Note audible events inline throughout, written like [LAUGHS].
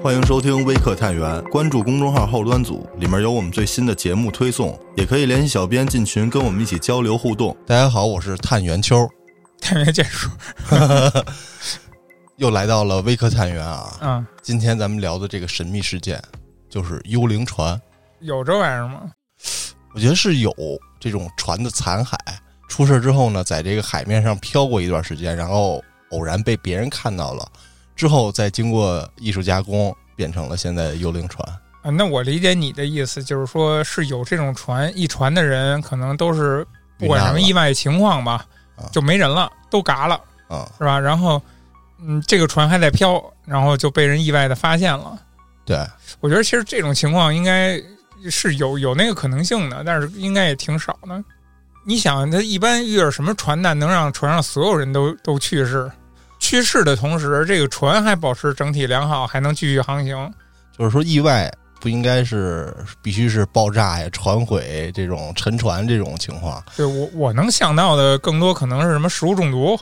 欢迎收听微客探员，关注公众号后端组，里面有我们最新的节目推送，也可以联系小编进群跟我们一起交流互动。大家好，我是探员秋，探员建树，[LAUGHS] 又来到了微客探员啊。嗯，今天咱们聊的这个神秘事件就是幽灵船，有这玩意儿吗？我觉得是有这种船的残骸出事之后呢，在这个海面上漂过一段时间，然后偶然被别人看到了，之后再经过艺术加工，变成了现在的幽灵船。啊，那我理解你的意思，就是说是有这种船，一船的人可能都是不管什么意外情况吧啊，就没人了，都嘎了，啊、是吧？然后，嗯，这个船还在飘，然后就被人意外的发现了。对，我觉得其实这种情况应该是有有那个可能性的，但是应该也挺少的。你想，他一般遇着什么船难能让船上所有人都都去世？去世的同时，这个船还保持整体良好，还能继续航行。就是说意外不应该是必须是爆炸呀、船毁这种沉船这种情况。对我我能想到的更多可能是什么食物中毒，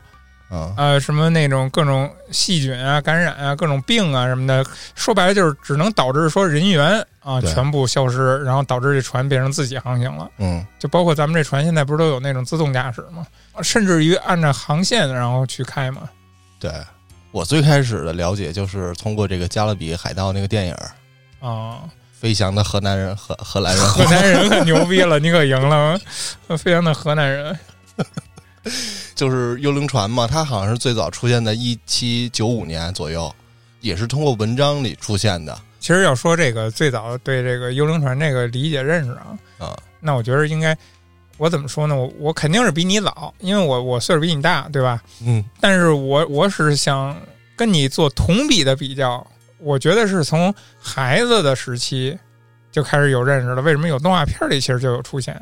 嗯，呃，什么那种各种细菌啊、感染啊、各种病啊什么的。说白了就是只能导致说人员啊全部消失，然后导致这船变成自己航行了。嗯，就包括咱们这船现在不是都有那种自动驾驶吗？甚至于按照航线然后去开嘛。对。我最开始的了解就是通过这个《加勒比海盗》那个电影儿啊，飞翔的河南人荷荷兰人荷兰人可牛逼了，你可赢了，飞翔的河南人。[LAUGHS] 就是幽灵船嘛，它好像是最早出现在一七九五年左右，也是通过文章里出现的其实要说这个最早对这个幽灵船这个理解认识啊，啊。那我觉得应该，我怎么说呢？我我肯定是比你老，因为我我岁数比你大，对吧？嗯，但是我我是想跟你做同比的比较，我觉得是从孩子的时期就开始有认识了。为什么有动画片里其实就有出现？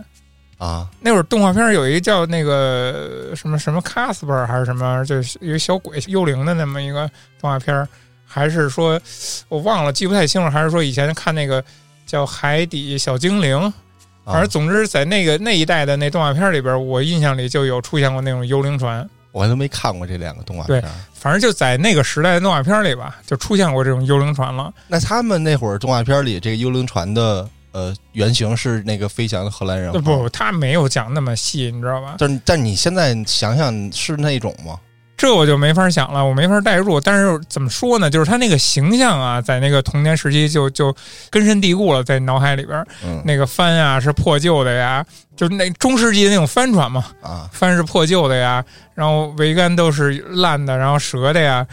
啊，那会儿动画片有一个叫那个什么什么 Casper 还是什么，就是一个小鬼幽灵的那么一个动画片儿，还是说我忘了记不太清楚，还是说以前看那个叫海底小精灵，反啊正总之在那个那一代的那动画片里边，我印象里就有出现过那种幽灵船。我还都没看过这两个动画片儿。反正就在那个时代的动画片里吧，就出现过这种幽灵船了。那他们那会儿动画片里这个幽灵船的呃原型是那个飞翔的荷兰人不，他没有讲那么细，你知道吧？但但你现在想想是那种吗？这我就没法想了，我没法代入。但是怎么说呢？就是他那个形象啊，在那个童年时期就就根深蒂固了，在脑海里边。嗯那个帆啊是破旧的呀，就是那中世纪的那种帆船嘛，啊，帆是破旧的呀，然后桅杆都是烂的，然后折的呀，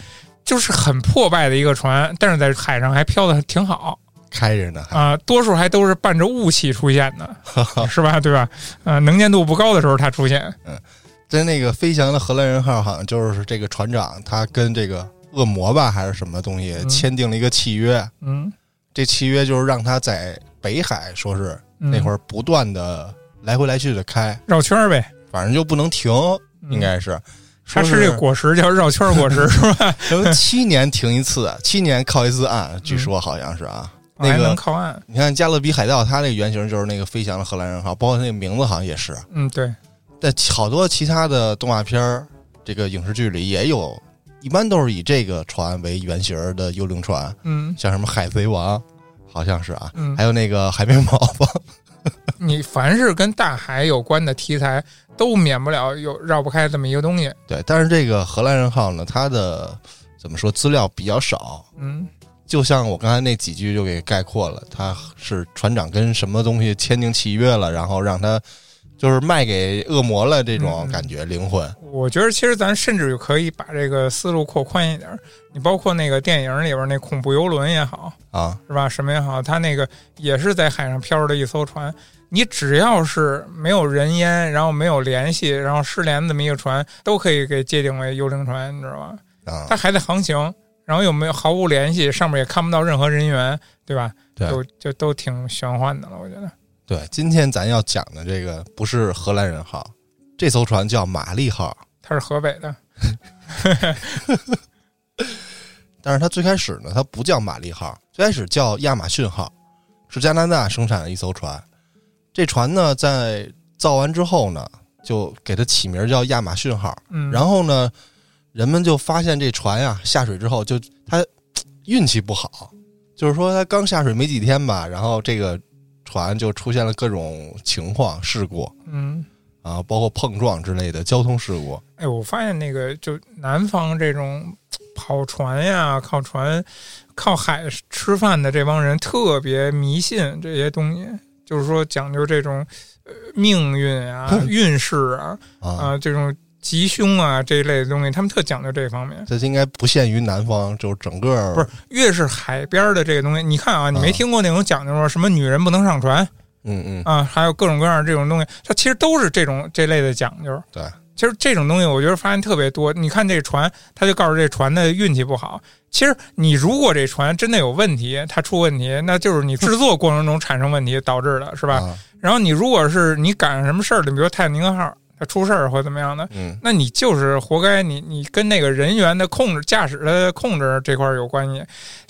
就是很破败的一个船，但是在海上还飘的挺好开着呢，啊、多数还都是伴着雾气出现的，是吧？对吧？啊、能见度不高的时候它出现，在那个飞翔的荷兰人号，好像就是这个船长他跟这个恶魔吧还是什么东西嗯签订了一个契约，嗯，这契约就是让他在北海说是嗯那会儿不断的来回来去的开，绕圈儿呗，反正就不能停，嗯应该是。它说是这个果实叫绕圈儿果实是吧？什么七年停一次，七年靠一次岸，据说好像是啊。那还能个靠岸，你看《加勒比海盗》，它那个原型就是那个飞翔的荷兰人号，包括那个名字好像也是。嗯，对，但好多其他的动画片儿，这个影视剧里也有，一般都是以这个船为原型儿的幽灵船，嗯。像什么海贼王，好像是啊，嗯。还，有那个海绵宝宝，你凡是跟大海有关的题材，都免不了有绕不开这么一个东西，对。但是这个荷兰人号呢，它的怎么说资料比较少，嗯。就像我刚才那几句就给概括了，他是船长跟什么东西签订契约了，然后让他就是卖给恶魔了这种嗯感觉，灵魂我觉得其实咱甚至可以把这个思路扩宽一点儿，你包括那个电影里边那恐怖游轮也好，啊，是吧？什么也好，它那个也是在海上漂着的一艘船。你只要是没有人烟，然后没有联系，然后失联这么一个船，都可以给界定为幽灵船，你知道吧？啊，它还在航行，然后又没有毫无联系，上面也看不到任何人员，对吧？对就就都挺玄幻的了，我觉得。对，今天咱要讲的这个不是荷兰人号，这艘船叫玛丽号，它是河北的，[LAUGHS] 但是它最开始呢，它不叫玛丽号，最开始叫亚马逊号，是加拿大生产的一艘船。这船呢，在造完之后呢，就给它起名叫亚马逊号。嗯，然后呢，人们就发现这船呀下水之后就它运气不好，就是说它刚下水没几天吧，然后这个船就出现了各种情况事故嗯，啊，包括碰撞之类的交通事故。哎，我发现那个就南方这种跑船呀、靠船、靠海吃饭的这帮人特别迷信这些东西，就是说讲究这种呃命运啊、运势啊啊，啊这种吉凶啊这一类的东西，他们特讲究这方面。这应该不限于南方，就是整个不是，越是海边儿的这个东西，你看啊，你没啊听过那种讲究说什么女人不能上船嗯嗯，啊，还有各种各样的这种东西，它其实都是这种这类的讲究。对，其实这种东西，我觉得发现特别多。你看这船，他就告诉这船的运气不好。其实你如果这船真的有问题，它出问题，那就是你制作过程中产生问题导致的，是吧？啊然后你如果是你赶上什么事儿了，比如泰坦尼克号它出事儿或怎么样的，嗯那你就是活该你，你跟那个人员的控制、驾驶的控制这块儿有关系。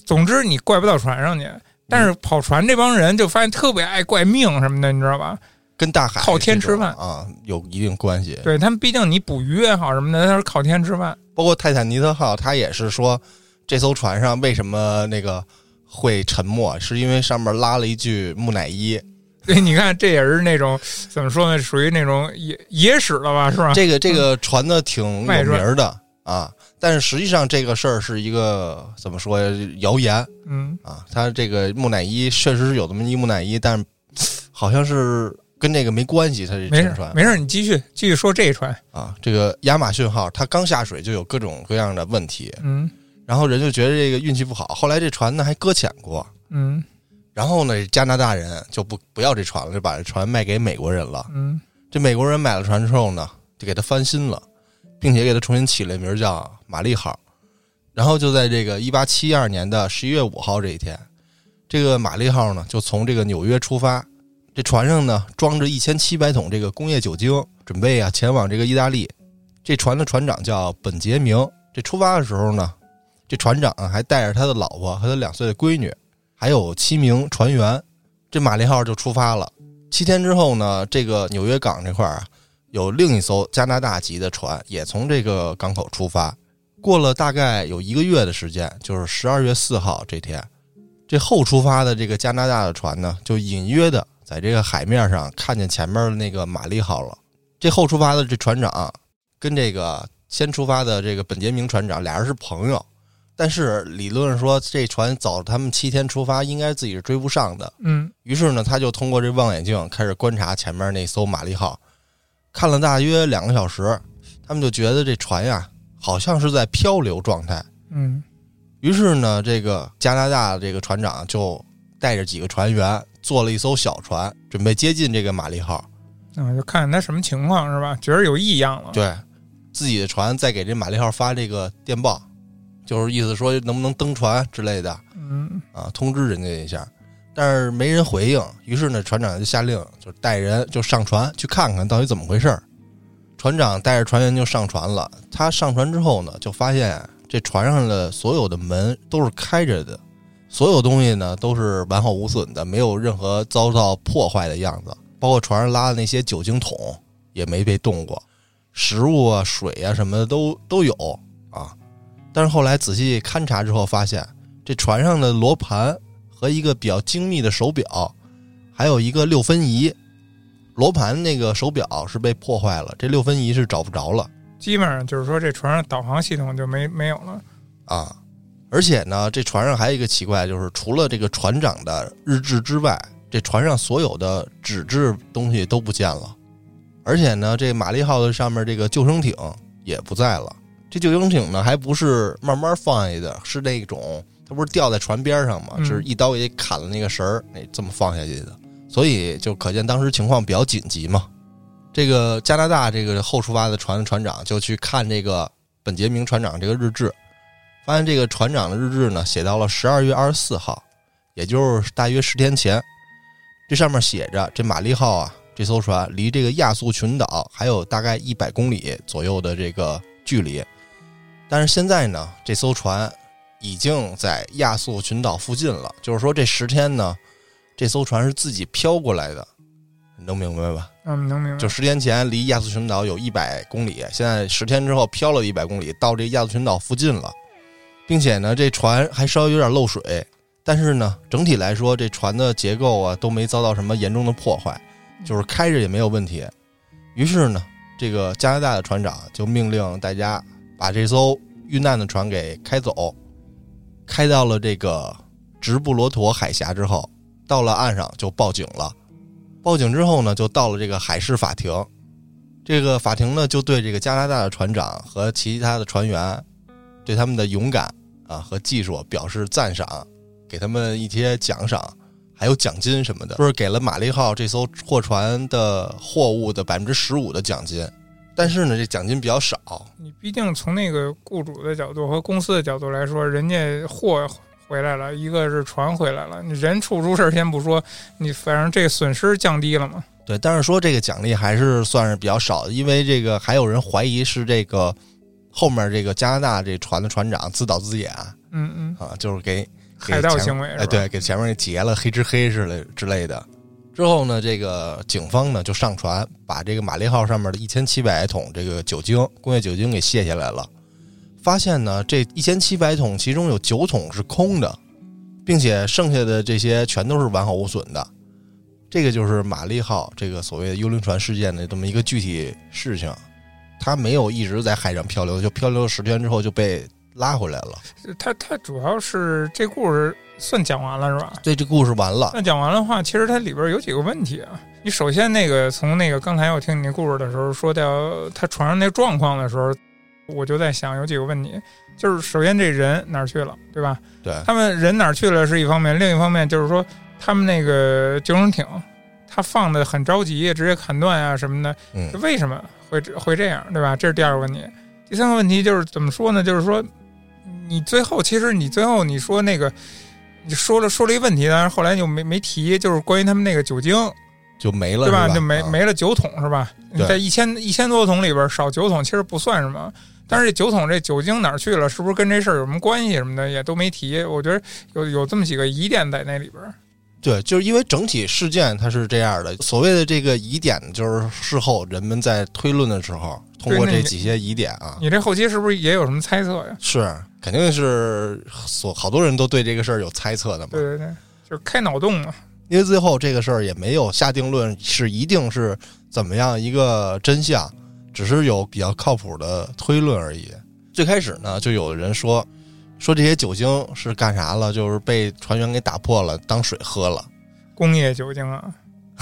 总之，你怪不到船上去。但是跑船这帮人就发现特别爱怪命什么的，你知道吧？跟大海靠天吃饭啊有一定关系。对他们，毕竟你捕鱼也好什么的，他是靠天吃饭。包括泰坦尼克号，他也是说这艘船上为什么那个会沉没，是因为上面拉了一具木乃伊。[LAUGHS] 对，你看这也是那种怎么说呢，属于那种野野史了吧，是吧？这个这个传的挺有名儿的啊，但是实际上这个事儿是一个怎么说呀谣言嗯，啊。他这个木乃伊确实是有这么一木乃伊，但是好像是跟这个没关系。它这没事沉船没事，你继续继续说这一船。啊，这个亚马逊号它刚下水就有各种各样的问题，嗯然后人就觉得这个运气不好，后来这船呢还搁浅过。嗯然后呢，加拿大人就不不要这船了，就把这船卖给美国人了。嗯这美国人买了船之后呢，就给他翻新了，并且给他重新起了名叫“玛丽号”。然后就在这个一八七二年的十一月五号这一天，这个玛丽号呢就从这个纽约出发，这船上呢装着一千七百桶这个工业酒精，准备啊前往这个意大利。这船的船长叫本杰明。这出发的时候呢，这船长啊还带着他的老婆和他两岁的闺女，还有七名船员。这玛丽号就出发了。七天之后呢，这个纽约港这块儿啊，有另一艘加拿大籍的船也从这个港口出发。过了大概有一个月的时间，就是十二月四号这天，这后出发的这个加拿大的船呢，就隐约的在这个海面上看见前面的那个玛丽号了。这后出发的这船长跟这个先出发的这个本杰明船长俩人是朋友，但是理论上说这船早他们七天出发，应该自己是追不上的。嗯于是呢，他就通过这望远镜开始观察前面那艘玛丽号，看了大约两个小时，他们就觉得这船呀好像是在漂流状态。嗯于是呢，这个加拿大的这个船长就带着几个船员坐了一艘小船，准备接近这个玛丽号。啊，就看看他什么情况是吧？觉得有异样了。对，自己的船在给这玛丽号发这个电报，就是意思说能不能登船之类的。嗯啊，通知人家一下，但是没人回应。于是呢，船长就下令，就带人就上船去看看到底怎么回事儿。船长带着船员就上船了。他上船之后呢，就发现这船上的所有的门都是开着的，所有东西呢都是完好无损的，没有任何遭到破坏的样子。包括船上拉的那些酒精桶也没被动过，食物啊、水啊什么的都都有啊。但是后来仔细勘察之后，发现这船上的罗盘和一个比较精密的手表，还有一个六分仪。罗盘那个手表是被破坏了，这六分仪是找不着了基本上就是说这船上导航系统就没没有了。啊！而且呢，这船上还有一个奇怪，就是除了这个船长的日志之外，这船上所有的纸质东西都不见了。而且呢，这玛丽号的上面这个救生艇也不在了。这救生艇呢，还不是慢慢放下去的，是那种它不是吊在船边上嘛，嗯是一刀也砍了那个绳儿，那这么放下去的。所以就可见当时情况比较紧急嘛。这个加拿大这个后出发的船的船长就去看这个本杰明船长这个日志，发现这个船长的日志呢写到了十二月二十四号，也就是大约十天前。这上面写着，这玛丽号啊，这艘船离这个亚速群岛还有大概一百公里左右的这个距离，但是现在呢，这艘船已经在亚速群岛附近了。就是说，这十天呢，这艘船是自己飘过来的，你能明白吧？嗯，能明白。就十天前离亚速群岛有一百公里，现在十天之后飘了一百公里，到这亚速群岛附近了，并且呢，这船还稍微有点漏水，但是呢，整体来说，这船的结构啊都没遭到什么严重的破坏，就是开着也没有问题。于是呢，这个加拿大的船长就命令大家把这艘遇难的船给开走，开到了这个直布罗陀海峡之后，到了岸上就报警了。报警之后呢，就到了这个海事法庭。这个法庭呢，就对这个加拿大的船长和其他的船员，对他们的勇敢啊和技术表示赞赏，给他们一些奖赏，还有奖金什么的，说是给了玛丽号这艘货船的货物的百分之十五的奖金。但是呢，这奖金比较少。你毕竟从那个雇主的角度和公司的角度来说，人家货回来了，一个是船回来了，你人出出事儿先不说，你反正这个损失降低了嘛。对，但是说这个奖励还是算是比较少的，因为这个还有人怀疑是这个后面这个加拿大这船的船长自导自演，嗯嗯，啊，就是给海盗行为，哎，对，给前面给劫了，黑吃黑之类之类的。之后呢，这个警方呢就上船，把这个玛丽号上面的一千七百桶这个酒精工业酒精给卸下来了，发现呢这一千七百桶其中有九桶是空的，并且剩下的这些全都是完好无损的。这个就是玛丽号这个所谓的幽灵船事件的这么一个具体事情，它没有一直在海上漂流，就漂流了十天之后就被拉回来了。他他主要是这故事算讲完了是吧？对，这故事完了。那讲完的话，其实它里边有几个问题啊。你首先那个从那个刚才我听你那故事的时候说到他船上那状况的时候，我就在想有几个问题，就是首先这人哪儿去了，对吧？对，他们人哪儿去了是一方面，另一方面就是说。他们那个救生艇，他放的很着急，直接砍断啊什么的，嗯为什么会会这样，对吧？这是第二个问题。第三个问题就是怎么说呢？就是说，你最后其实你最后你说那个，你说了说了一个问题，但是后来就没没提，就是关于他们那个酒精就没了，对吧？就没没了酒桶是吧？在一千一千多桶里边少酒桶其实不算什么，但是这酒桶这酒精哪儿去了？是不是跟这事儿有什么关系什么的也都没提？我觉得有有这么几个疑点在那里边。对，就是因为整体事件它是这样的。所谓的这个疑点，就是事后人们在推论的时候，通过这几些疑点啊。你这后期是不是也有什么猜测呀？是，肯定是所好多人都对这个事儿有猜测的嘛。对对对，就是开脑洞嘛。因为最后这个事儿也没有下定论，是一定是怎么样一个真相，只是有比较靠谱的推论而已。最开始呢，就有人说。说这些酒精是干啥了？就是被船员给打破了，当水喝了。工业酒精啊，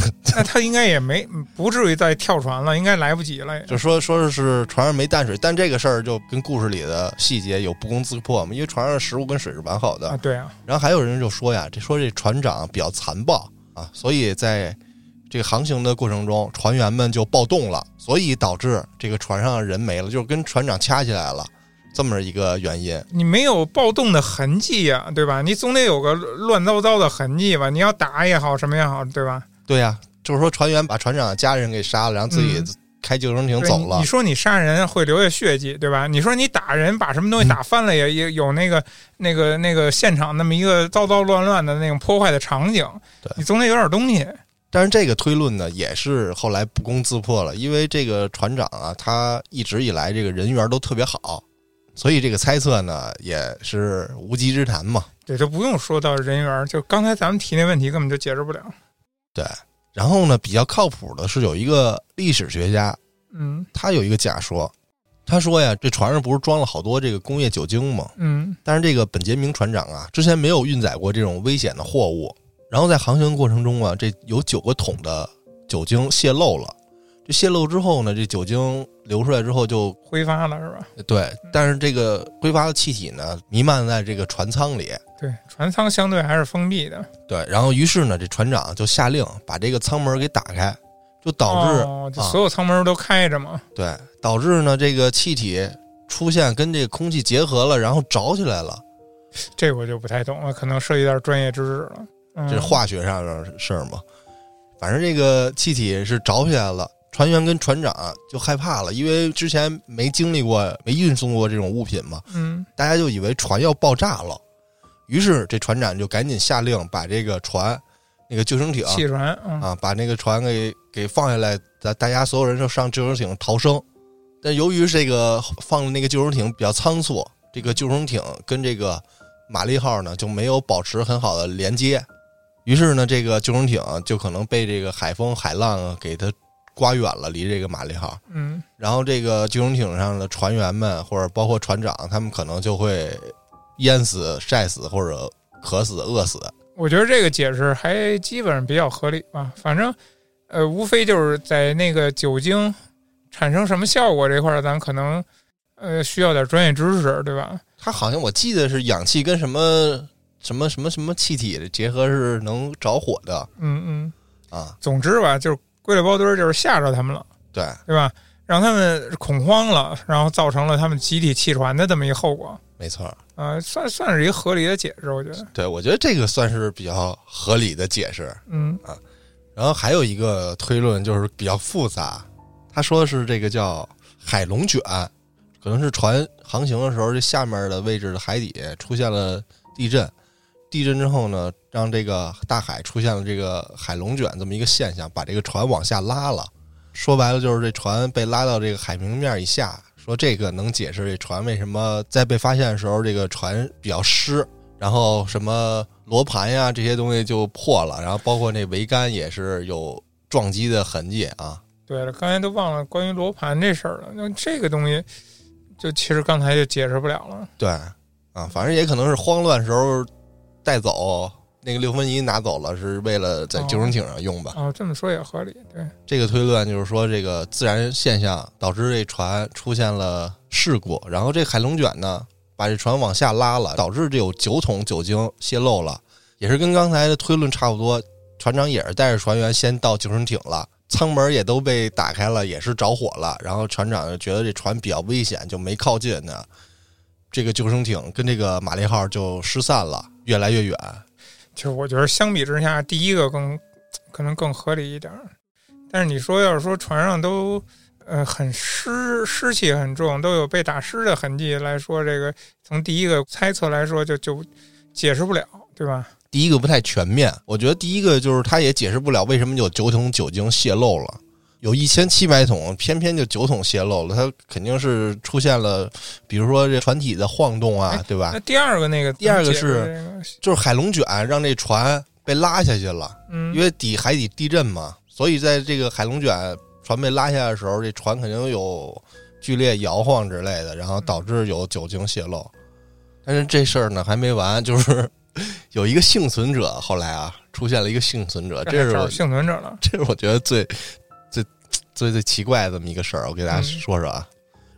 [LAUGHS] 那他应该也没不至于再跳船了，应该来不及了。就说说的是船上没淡水，但这个事儿就跟故事里的细节有不攻自破嘛，因为船上的食物跟水是完好的啊。对啊。然后还有人就说呀，这说这船长比较残暴啊，所以在这个航行的过程中，船员们就暴动了，所以导致这个船上的人没了，就是跟船长掐起来了。这么一个原因，你没有暴动的痕迹呀，对吧？你总得有个乱糟糟的痕迹吧？你要打也好，什么也好，对吧？对呀，就是说船员把船长的家人给杀了，然后自己开救生艇走了。你说你杀人会留下血迹，对吧？你说你打人把什么东西打翻了，也也有那个那个那个现场那么一个糟糟乱乱的那种破坏的场景，你总得有点东西。但是这个推论呢，也是后来不攻自破了，因为这个船长啊，他一直以来这个人缘都特别好。所以这个猜测呢，也是无稽之谈嘛。对，就不用说到人缘，就刚才咱们提那问题根本就解释不了。对，然后呢，比较靠谱的是有一个历史学家，嗯，他有一个假说，他说呀，这船上不是装了好多这个工业酒精吗？嗯，但是这个本杰明船长啊，之前没有运载过这种危险的货物，然后在航行过程中啊，这有九个桶的酒精泄漏了。这泄漏之后呢，这酒精。流出来之后就挥发了，是吧？对，但是这个挥发的气体呢，弥漫在这个船舱里。对，船舱相对还是封闭的。对，然后于是呢，这船长就下令把这个舱门给打开，就导致所有舱门都开着嘛。对，导致呢这个气体出现跟这个空气结合了，然后着起来了。这我就不太懂了，可能涉及点专业知识了。这是化学上的事儿嘛？反正这个气体是着起来了。船员跟船长就害怕了，因为之前没经历过、没运送过这种物品嘛，嗯，大家就以为船要爆炸了。于是这船长就赶紧下令把这个船、那个救生艇、汽船啊，把那个船给给放下来，咱大家所有人就上救生艇逃生。但由于这个放的那个救生艇比较仓促，这个救生艇跟这个玛丽号呢就没有保持很好的连接，于是呢，这个救生艇就可能被这个海风、海浪给它刮远了，离这个玛丽号。嗯，然后这个救生艇上的船员们，或者包括船长，他们可能就会淹死、晒死，或者渴死、饿死。我觉得这个解释还基本上比较合理吧。反正，呃，无非就是在那个酒精产生什么效果这块儿，咱可能呃需要点专业知识，对吧？它好像我记得是氧气跟什么什么什么什么气体的结合是能着火的嗯嗯。啊。总之吧，就是归了包堆儿，就是吓着他们了，对，对吧？让他们恐慌了，然后造成了他们集体气喘的这么一个后果。没错。啊、算算是一个合理的解释，我觉得。对，我觉得这个算是比较合理的解释。嗯啊然后还有一个推论就是比较复杂，他说的是这个叫海龙卷，可能是船航行的时候，这下面的位置的海底出现了地震，地震之后呢，让这个大海出现了这个海龙卷这么一个现象，把这个船往下拉了。说白了就是这船被拉到这个海平面以下。说这个能解释这船为什么在被发现的时候，这个船比较湿，然后什么罗盘呀这些东西就破了，然后包括那桅杆也是有撞击的痕迹啊。对了，刚才都忘了关于罗盘这事儿了。那这个东西，就其实刚才就解释不了了。对，啊，反正也可能是慌乱时候带走那个六分仪拿走了，是为了在救生艇上用吧。哦，这么说也合理。对，这个推论就是说，这个自然现象导致这船出现了事故，然后这海龙卷呢把这船往下拉了，导致这有九桶酒精泄漏了，也是跟刚才的推论差不多。船长也是带着船员先到救生艇了，舱门也都被打开了，也是着火了。然后船长就觉得这船比较危险，就没靠近呢。这个救生艇跟这个玛丽号就失散了，越来越远。就是我觉得相比之下，第一个更可能更合理一点儿。但是你说要是说船上都呃很湿，湿气很重，都有被打湿的痕迹来说，这个从第一个猜测来说就就解释不了，对吧？第一个不太全面，我觉得第一个就是他也解释不了为什么有九桶酒精泄漏了，有一千七百桶，偏偏就九桶泄漏了，它肯定是出现了，比如说这船体的晃动啊哎，对吧那？第二个那个，第二个是就是海龙卷让这船被拉下去了，嗯，因为底海底地震嘛，所以在这个海龙卷船被拉下来的时候，这船肯定有剧烈摇晃之类的，然后导致有酒精泄漏。但是这事儿呢还没完，就是 [LAUGHS] 有一个幸存者，后来啊出现了一个幸存者，这是幸存者了。这是我觉得最最最最奇怪的这么一个事儿，我给大家嗯说说啊。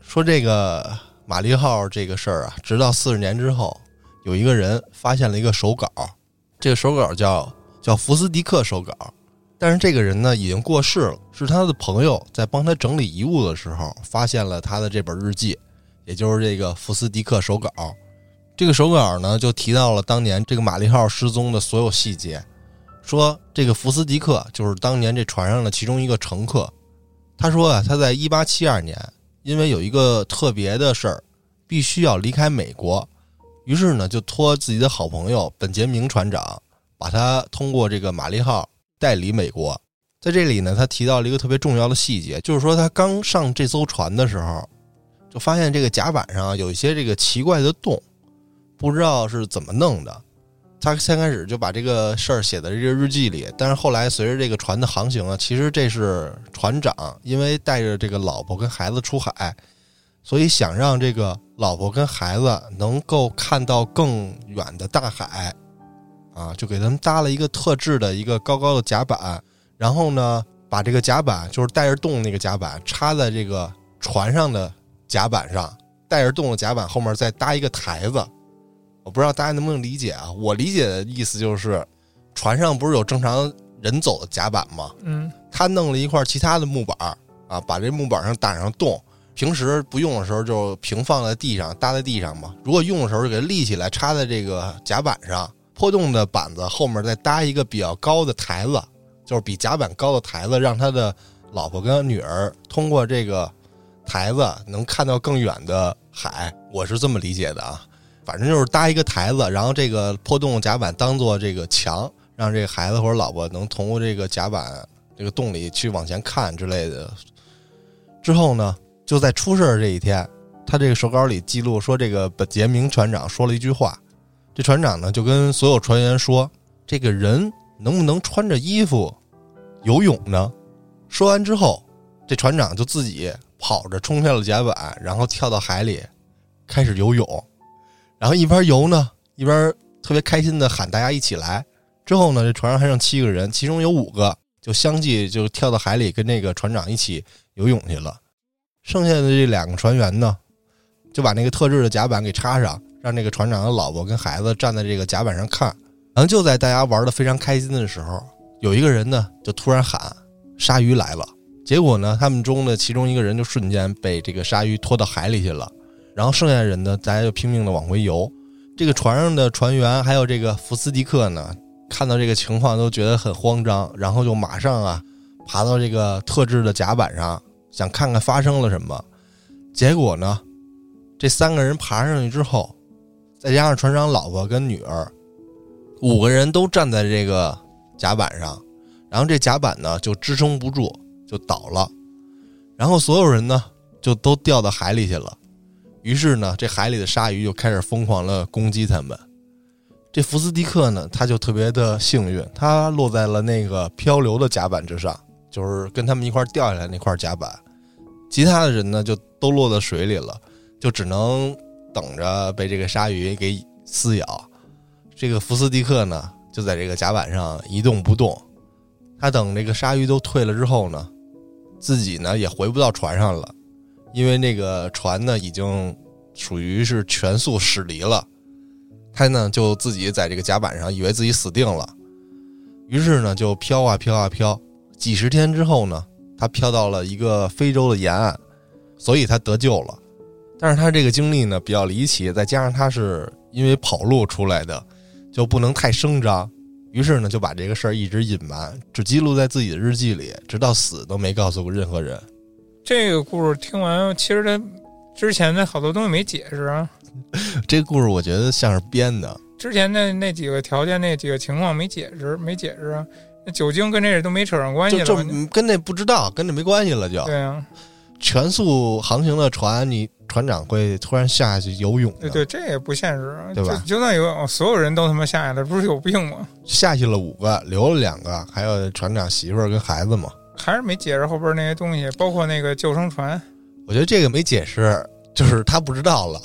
说这个玛丽号这个事儿啊，直到四十年之后，有一个人发现了一个手稿，这个手稿叫叫福斯迪克手稿，但是这个人呢已经过世了，是他的朋友在帮他整理遗物的时候发现了他的这本日记，也就是这个福斯迪克手稿。这个手稿呢就提到了当年这个玛丽号失踪的所有细节，说这个福斯迪克就是当年这船上的其中一个乘客。他说啊，他在一八七二年因为有一个特别的事儿，必须要离开美国，于是呢就托自己的好朋友本杰明船长，把他通过这个玛丽号带离美国。在这里呢，他提到了一个特别重要的细节，就是说他刚上这艘船的时候，就发现这个甲板上有一些这个奇怪的洞，不知道是怎么弄的。他先开始就把这个事儿写在这个日记里，但是后来随着这个船的航行啊，其实这是船长因为带着这个老婆跟孩子出海，所以想让这个老婆跟孩子能够看到更远的大海，啊，就给他们搭了一个特制的一个高高的甲板，然后呢，把这个甲板就是带着洞那个甲板插在这个船上的甲板上，带着洞的甲板后面再搭一个台子。我不知道大家能不能理解啊？我理解的意思就是，船上不是有正常人走的甲板吗？嗯他弄了一块其他的木板儿啊，把这木板上打上洞。平时不用的时候就平放在地上，搭在地上嘛。如果用的时候就给它立起来，插在这个甲板上。破洞的板子后面再搭一个比较高的台子，就是比甲板高的台子，让他的老婆跟女儿通过这个台子能看到更远的海。我是这么理解的啊。反正就是搭一个台子，然后这个破洞甲板当做这个墙，让这个孩子或者老婆能通过这个甲板这个洞里去往前看之类的。之后呢，就在出事儿这一天，他这个手稿里记录说，这个本杰明船长说了一句话，这船长呢就跟所有船员说：“这个人能不能穿着衣服游泳呢？”说完之后，这船长就自己跑着冲下了甲板，然后跳到海里开始游泳。然后一边游呢，一边特别开心的喊大家一起来。之后呢，这船上还剩七个人，其中有五个就相继就跳到海里跟那个船长一起游泳去了。剩下的这两个船员呢，就把那个特制的甲板给插上。让那个船长的老婆跟孩子站在这个甲板上看，然后就在大家玩的非常开心的时候，有一个人呢就突然喊：“鲨鱼来了！”结果呢，他们中的其中一个人就瞬间被这个鲨鱼拖到海里去了。然后剩下的人呢，大家就拼命的往回游。这个船上的船员还有这个福斯迪克呢，看到这个情况都觉得很慌张，然后就马上啊爬到这个特制的甲板上，想看看发生了什么。结果呢，这三个人爬上去之后。再加上船长老婆跟女儿，五个人都站在这个甲板上，然后这甲板呢就支撑不住，就倒了，然后所有人呢就都掉到海里去了。于是呢，这海里的鲨鱼就开始疯狂的攻击他们。这福斯迪克呢，他就特别的幸运，他落在了那个漂流的甲板之上，就是跟他们一块掉下来那块甲板。其他的人呢，就都落到水里了，就只能。等着被这个鲨鱼给撕咬，这个福斯迪克呢就在这个甲板上一动不动。他等这个鲨鱼都退了之后呢，自己呢也回不到船上了，因为那个船呢已经属于是全速驶离了。他呢就自己在这个甲板上，以为自己死定了，于是呢就飘啊飘啊飘。几十天之后呢，他飘到了一个非洲的沿岸，所以他得救了。但是他这个经历呢比较离奇，再加上他是因为跑路出来的，就不能太声张，于是呢就把这个事儿一直隐瞒，只记录在自己的日记里，直到死都没告诉过任何人。这个故事听完，其实他之前的好多东西没解释啊。[LAUGHS] 这个故事我觉得像是编的，之前的那几个条件、那几个情况没解释，没解释啊。那酒精跟这都没扯上关系了，就跟那不知道，跟这没关系了，就对啊。全速航行的船，你。船长会突然下去游泳？对对，这也不现实，对吧？就算有，所有人都他妈下去了，不是有病吗？[LAUGHS] 下去了五个，留了两个，还有船长媳妇儿跟孩子嘛。还是没解释后边那些东西，包括那个救生船。我觉得这个没解释，就是他不知道了。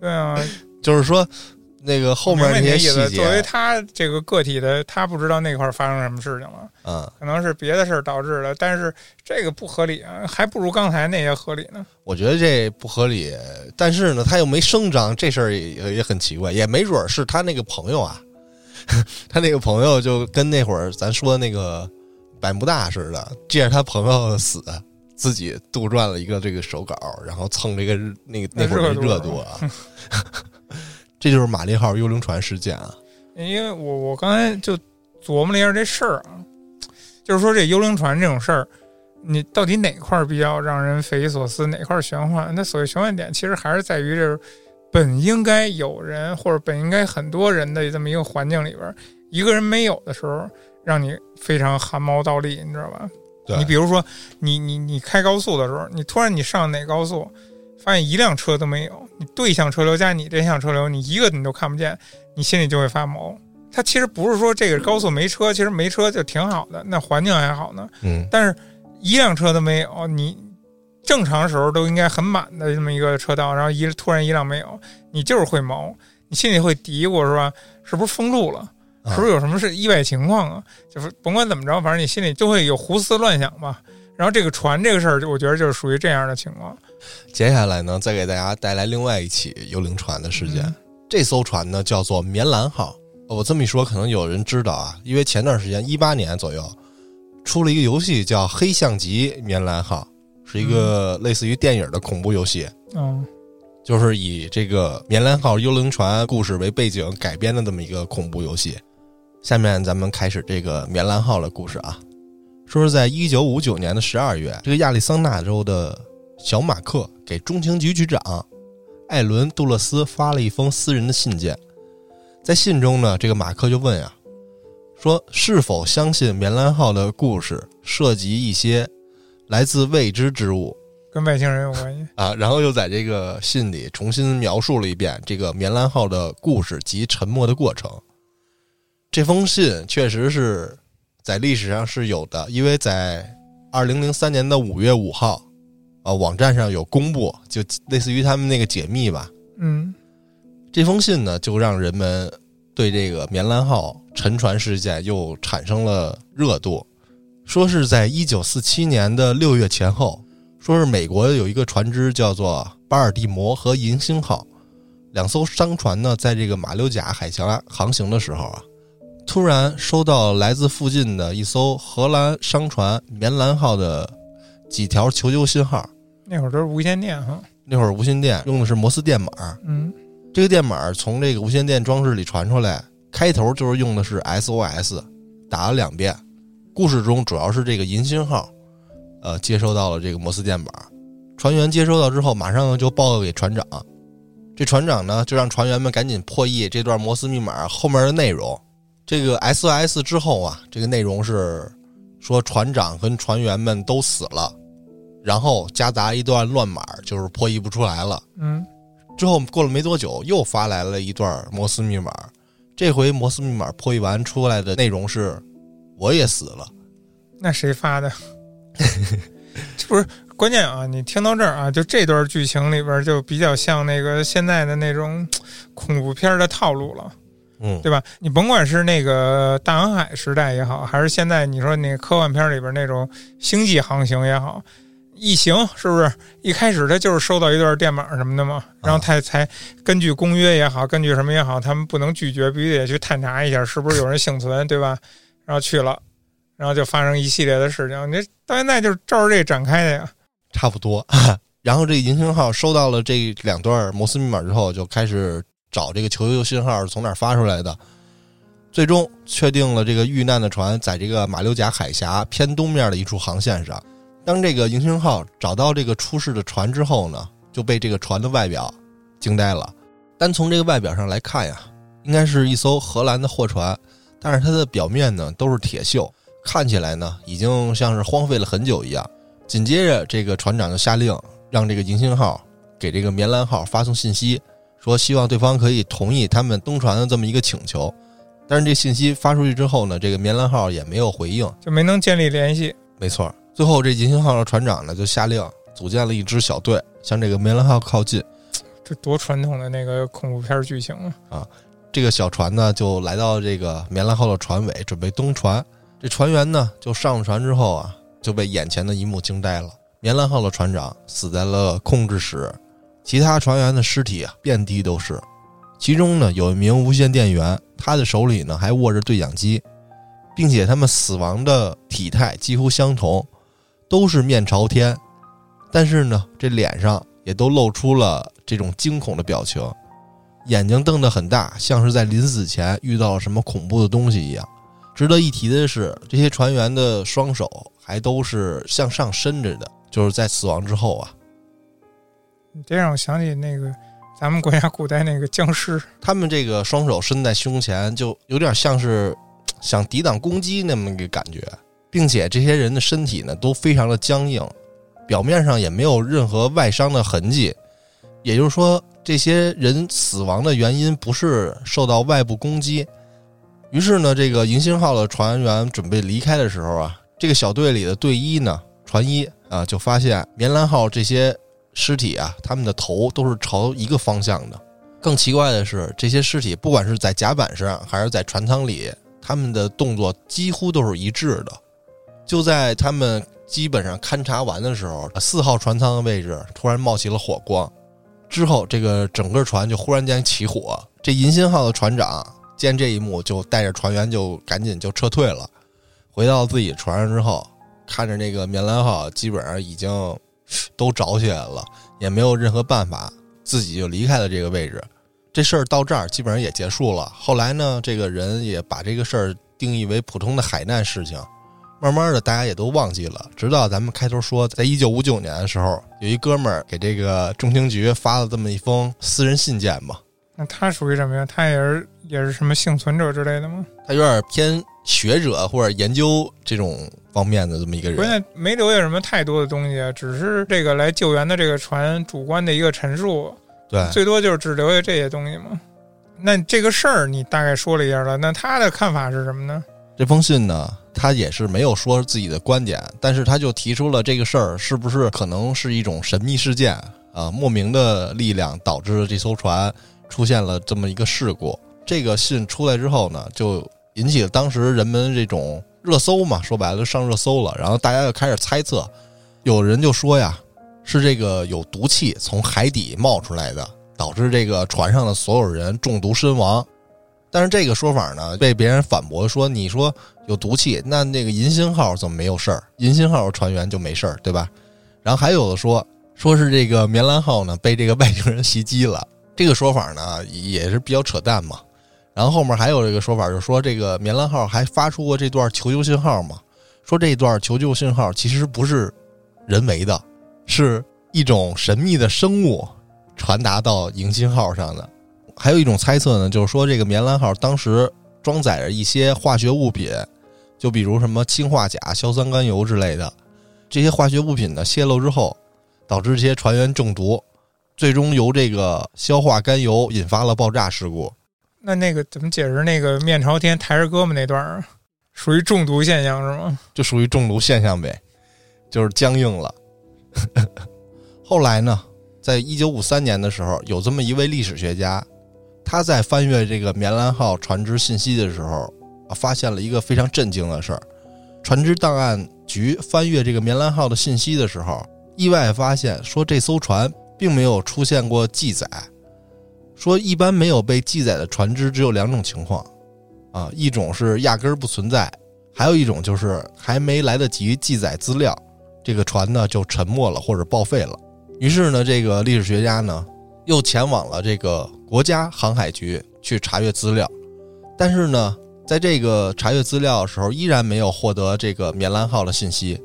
对啊，[LAUGHS] 就是说。那个后面那些细节，作为他这个个体的，他不知道那块发生什么事情了。嗯，可能是别的事儿导致的，但是这个不合理啊，还不如刚才那些合理呢。我觉得这不合理，但是呢，他又没声张，这事儿也也很奇怪，也没准是他那个朋友啊，[LAUGHS] 他那个朋友就跟那会儿咱说那个百慕大似的，借着他朋友的死，自己杜撰了一个这个手稿，然后蹭这个那个那会儿的热度啊。[LAUGHS] 这就是玛丽号幽灵船事件啊！因为我我刚才就琢磨了一下这事儿啊，就是说这幽灵船这种事儿，你到底哪块比较让人匪夷所思，哪块玄幻？那所谓玄幻点，其实还是在于这本应该有人或者本应该很多人的这么一个环境里边，一个人没有的时候，让你非常汗毛倒立，你知道吧？你比如说，你你你开高速的时候，你突然你上哪高速？发现一辆车都没有，你对向车流加你这向车流，你一个你都看不见，你心里就会发毛。它其实不是说这个高速没车，其实没车就挺好的，那环境还好呢。嗯，但是一辆车都没有，你正常时候都应该很满的这么一个车道，然后一突然一辆没有，你就是会毛，你心里会嘀咕是吧？是不是封路了？是不是有什么是意外情况啊？就是甭管怎么着，反正你心里就会有胡思乱想吧。然后这个船这个事儿，我觉得就是属于这样的情况。接下来呢，再给大家带来另外一起幽灵船的事件。这艘船呢叫做“棉兰号”。我这么一说，可能有人知道啊，因为前段时间一八年左右出了一个游戏叫《黑象级棉兰号》，是一个类似于电影的恐怖游戏。嗯，就是以这个“棉兰号”幽灵船故事为背景改编的这么一个恐怖游戏。下面咱们开始这个“棉兰号”的故事啊。说是在一九五九年的十二月，这个亚利桑那州的小马克给中情局局长艾伦·杜勒斯发了一封私人的信件。在信中呢，这个马克就问呀，说是否相信棉兰号的故事涉及一些来自未知之物，跟外星人有关系。啊，然后又在这个信里重新描述了一遍这个棉兰号的故事及沉没的过程。这封信确实是在历史上是有的，因为在二零零三年的五月五号，啊，网站上有公布，就类似于他们那个解密吧。嗯这封信呢，就让人们对这个棉兰号沉船事件又产生了热度。说是在一九四七年的六月前后，说是美国有一个船只叫做巴尔的摩和银星号，两艘商船呢，在这个马六甲海峡航行的时候啊，突然收到来自附近的一艘荷兰商船棉兰号的几条求救信号。那会儿都是无线电哈。那会儿无线电用的是摩斯电码，嗯这个电码从这个无线电装置里传出来，开头就是用的是 SOS，打了两遍。故事中主要是这个银星号，呃，接收到了这个摩斯电码，船员接收到之后，马上就报告给船长。这船长呢，就让船员们赶紧破译这段摩斯密码后面的内容。这个 SOS 之后啊，这个内容是说船长跟船员们都死了，然后夹杂一段乱码，就是破译不出来了。嗯，之后过了没多久，又发来了一段摩斯密码。这回摩斯密码破译完出来的内容是：我也死了。那谁发的？[LAUGHS] 这不是关键啊！你听到这儿啊，就这段剧情里边就比较像那个现在的那种恐怖片的套路了。嗯，对吧？你甭管是那个大航海时代也好，还是现在你说那个科幻片里边那种星际航行也好，异形是不是一开始他就是收到一段电码什么的嘛，然后他才根据公约也好，根据什么也好，他们不能拒绝，必须得去探查一下是不是有人幸存，对吧？然后去了，然后就发生一系列的事情。你这到现在就是照着这展开的呀。差不多。[LAUGHS] 然后这银星号收到了这两段摩斯密码之后，就开始找这个求救信号是从哪发出来的。最终确定了这个遇难的船在这个马六甲海峡偏东面的一处航线上。当这个迎星号找到这个出事的船之后呢，就被这个船的外表惊呆了。单从这个外表上来看呀，应该是一艘荷兰的货船，但是它的表面呢都是铁锈，看起来呢已经像是荒废了很久一样。紧接着，这个船长就下令让这个迎星号给这个棉兰号发送信息，说希望对方可以同意他们登船的这么一个请求。但是这信息发出去之后呢，这个棉兰号也没有回应。就没能建立联系。没错，最后这银星号的船长呢就下令组建了一支小队，向这个棉兰号靠近。这多传统的那个恐怖片剧情啊！这个小船呢就来到这个棉兰号的船尾，准备登船。这船员呢就上了船之后啊，就被眼前的一幕惊呆了。棉兰号的船长死在了控制室，其他船员的尸体啊遍地都是。其中呢有一名无线电员，他的手里呢还握着对讲机，并且他们死亡的体态几乎相同，都是面朝天，但是呢这脸上也都露出了这种惊恐的表情，眼睛瞪得很大，像是在临死前遇到了什么恐怖的东西一样。值得一提的是，这些船员的双手还都是向上伸着的，就是在死亡之后啊，这让我想起那个咱们国家古代那个僵尸，他们这个双手伸在胸前，就有点像是想抵挡攻击那么一个感觉，并且这些人的身体呢都非常的僵硬，表面上也没有任何外伤的痕迹，也就是说，这些人死亡的原因不是受到外部攻击。于是呢，这个银星号的船员准备离开的时候啊，这个小队里的队医呢，船医啊，就发现棉兰号这些尸体啊，他们的头都是朝一个方向的。更奇怪的是，这些尸体不管是在甲板上还是在船舱里，他们的动作几乎都是一致的。就在他们基本上勘察完的时候，四号船舱的位置突然冒起了火光，之后这个整个船就忽然间起火。这银星号的船长见这一幕，就带着船员就赶紧就撤退了。回到自己船上之后，看着那个棉兰号基本上已经都着起来了，也没有任何办法，自己就离开了这个位置。这事儿到这儿基本上也结束了。后来呢，这个人也把这个事儿定义为普通的海难事情，慢慢的大家也都忘记了。直到咱们开头说，在一九五九年的时候，有一哥们儿给这个中情局发了这么一封私人信件嘛，那他属于什么呀？他也是也是什么幸存者之类的吗？他有点偏学者或者研究这种方面的这么一个人。关键没留下什么太多的东西，只是这个来救援的这个船主观的一个陈述，对，最多就是只留下这些东西嘛。那这个事儿你大概说了一下了，那他的看法是什么呢？这封信呢，他也是没有说自己的观点，但是他就提出了这个事儿是不是可能是一种神秘事件啊？莫名的力量导致了这艘船出现了这么一个事故。这个信出来之后呢，就引起了当时人们这种热搜嘛，说白了就上热搜了。然后大家就开始猜测，有人就说呀，是这个有毒气从海底冒出来的，导致这个船上的所有人中毒身亡。但是这个说法呢，被别人反驳说：“你说有毒气，那那个银星号怎么没有事儿？银星号船员就没事儿，对吧？”然后还有的说，说是这个 [LAUGHS] 棉兰号呢被这个外星人袭击了。这个说法呢也是比较扯淡嘛。然后后面还有这个说法，就是说这个棉兰号还发出过这段求救信号嘛？说这段求救信号其实不是人为的，是一种神秘的生物传达到迎新号上的。还有一种猜测呢，就是说这个棉兰号当时装载着一些化学物品，就比如什么氰化钾、硝酸甘油之类的。这些化学物品呢泄露之后，导致这些船员中毒，最终由这个硝化甘油引发了爆炸事故。那那个怎么解释那个面朝天抬着胳膊那段儿，属于中毒现象是吗？就属于中毒现象呗，就是僵硬了。[LAUGHS] 后来呢，在一九五三年的时候，有这么一位历史学家。他在翻阅这个棉兰号船只信息的时候，发现了一个非常震惊的事儿。船只档案局翻阅这个棉兰号的信息的时候，意外发现说这艘船并没有出现过记载。说一般没有被记载的船只只有两种情况，啊，一种是压根儿不存在，还有一种就是还没来得及记载资料，这个船呢就沉没了或者报废了。于是呢，这个历史学家呢。又前往了这个国家航海局去查阅资料，但是呢，在这个查阅资料的时候，依然没有获得这个棉兰号的信息。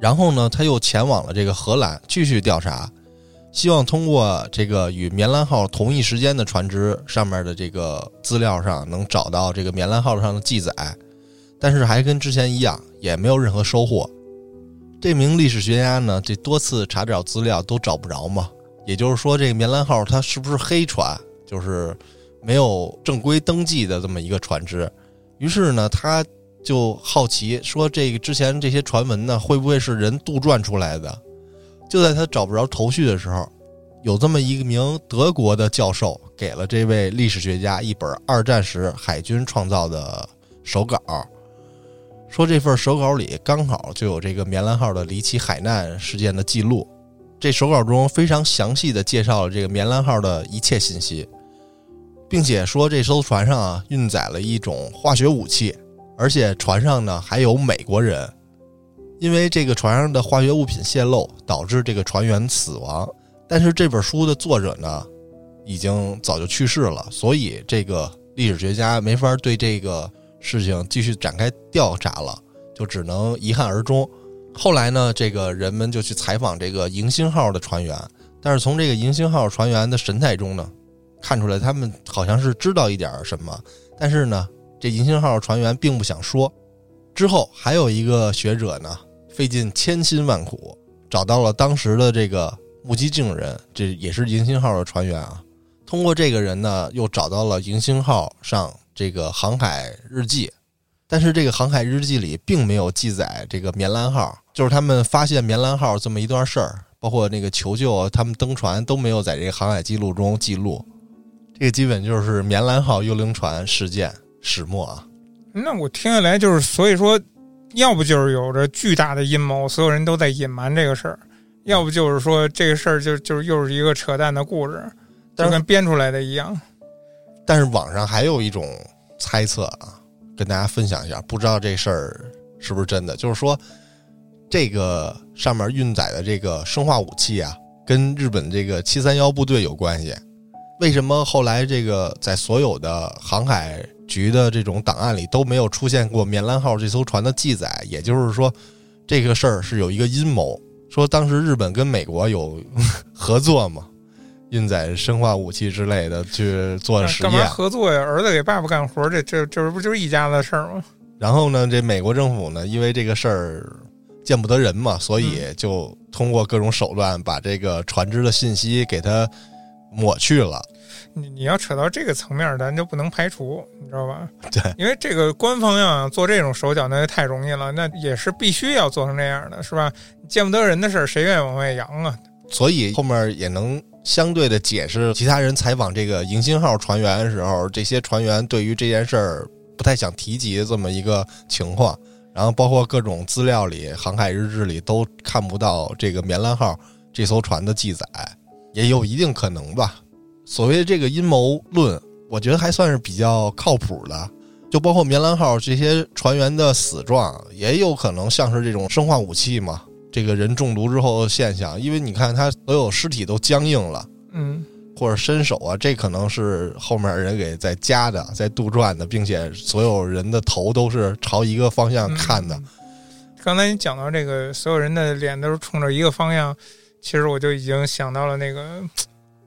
然后呢，他又前往了这个荷兰继续调查，希望通过这个与棉兰号同一时间的船只上面的这个资料上能找到这个棉兰号上的记载。但是还跟之前一样，也没有任何收获。这名历史学家呢，这多次查找资料都找不着嘛。也就是说，这个棉兰号它是不是黑船？就是没有正规登记的这么一个船只。于是呢，他就好奇说：“这个之前这些传闻呢，会不会是人杜撰出来的？”就在他找不着头绪的时候，有这么一名德国的教授给了这位历史学家一本二战时海军创造的手稿，说这份手稿里刚好就有这个棉兰号的离奇海难事件的记录。这手稿中非常详细的介绍了这个棉兰号的一切信息，并且说这艘船上啊运载了一种化学武器，而且船上呢还有美国人。因为这个船上的化学物品泄漏，导致这个船员死亡。但是这本书的作者呢，已经早就去世了，所以这个历史学家没法对这个事情继续展开调查了，就只能遗憾而终。后来呢，这个人们就去采访这个迎星号的船员，但是从这个迎星号船员的神态中呢，看出来他们好像是知道一点什么，但是呢，这迎星号船员并不想说。之后还有一个学者呢，费尽千辛万苦找到了当时的这个目击证人，这也是迎星号的船员啊。通过这个人呢，又找到了迎星号上这个航海日记。但是这个航海日记里并没有记载这个棉兰号，就是他们发现棉兰号这么一段事儿，包括那个求救，他们登船都没有在这个航海记录中记录。这个基本就是棉兰号幽灵船事件始末啊。那我听下来就是，所以说，要不就是有着巨大的阴谋，所有人都在隐瞒这个事儿；要不就是说这个事儿就就是又是一个扯淡的故事，就跟编出来的一样。但是网上还有一种猜测啊。跟大家分享一下，不知道这事儿是不是真的？就是说，这个上面运载的这个生化武器啊，跟日本这个七三幺部队有关系。为什么后来这个在所有的航海局的这种档案里都没有出现过棉兰号这艘船的记载？也就是说，这个事儿是有一个阴谋，说当时日本跟美国有 [LAUGHS] 合作嘛，运载生化武器之类的去做实验干嘛验。合作呀？儿子给爸爸干活，这这这不就是一家子的事儿吗？然后呢，这美国政府呢，因为这个事儿见不得人嘛，所以就通过各种手段把这个船只的信息给它抹去了。你你要扯到这个层面，咱就不能排除，你知道吧？对，因为这个官方要想做这种手脚，那就太容易了，那也是必须要做成这样的，是吧？见不得人的事儿，谁愿意往外扬啊？所以后面也能相对的解释其他人采访这个迎新号船员的时候，这些船员对于这件事儿不太想提及的这么一个情况。然后包括各种资料里、航海日志里都看不到这个棉兰号这艘船的记载，也有一定可能吧。所谓这个阴谋论，我觉得还算是比较靠谱的。就包括棉兰号这些船员的死状，也有可能像是这种生化武器嘛，这个人中毒之后的现象。因为你看他所有尸体都僵硬了，嗯，或者伸手啊，这可能是后面人给在夹的，在杜撰的，并且所有人的头都是朝一个方向看的。嗯刚才你讲到这个，所有人的脸都是冲着一个方向，其实我就已经想到了那个